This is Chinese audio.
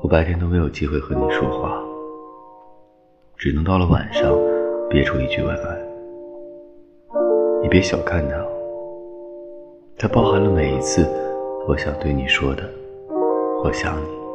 我白天都没有机会和你说话只能到了晚上憋出一句晚安。你别小看它它包含了每一次我想对你说的我想你。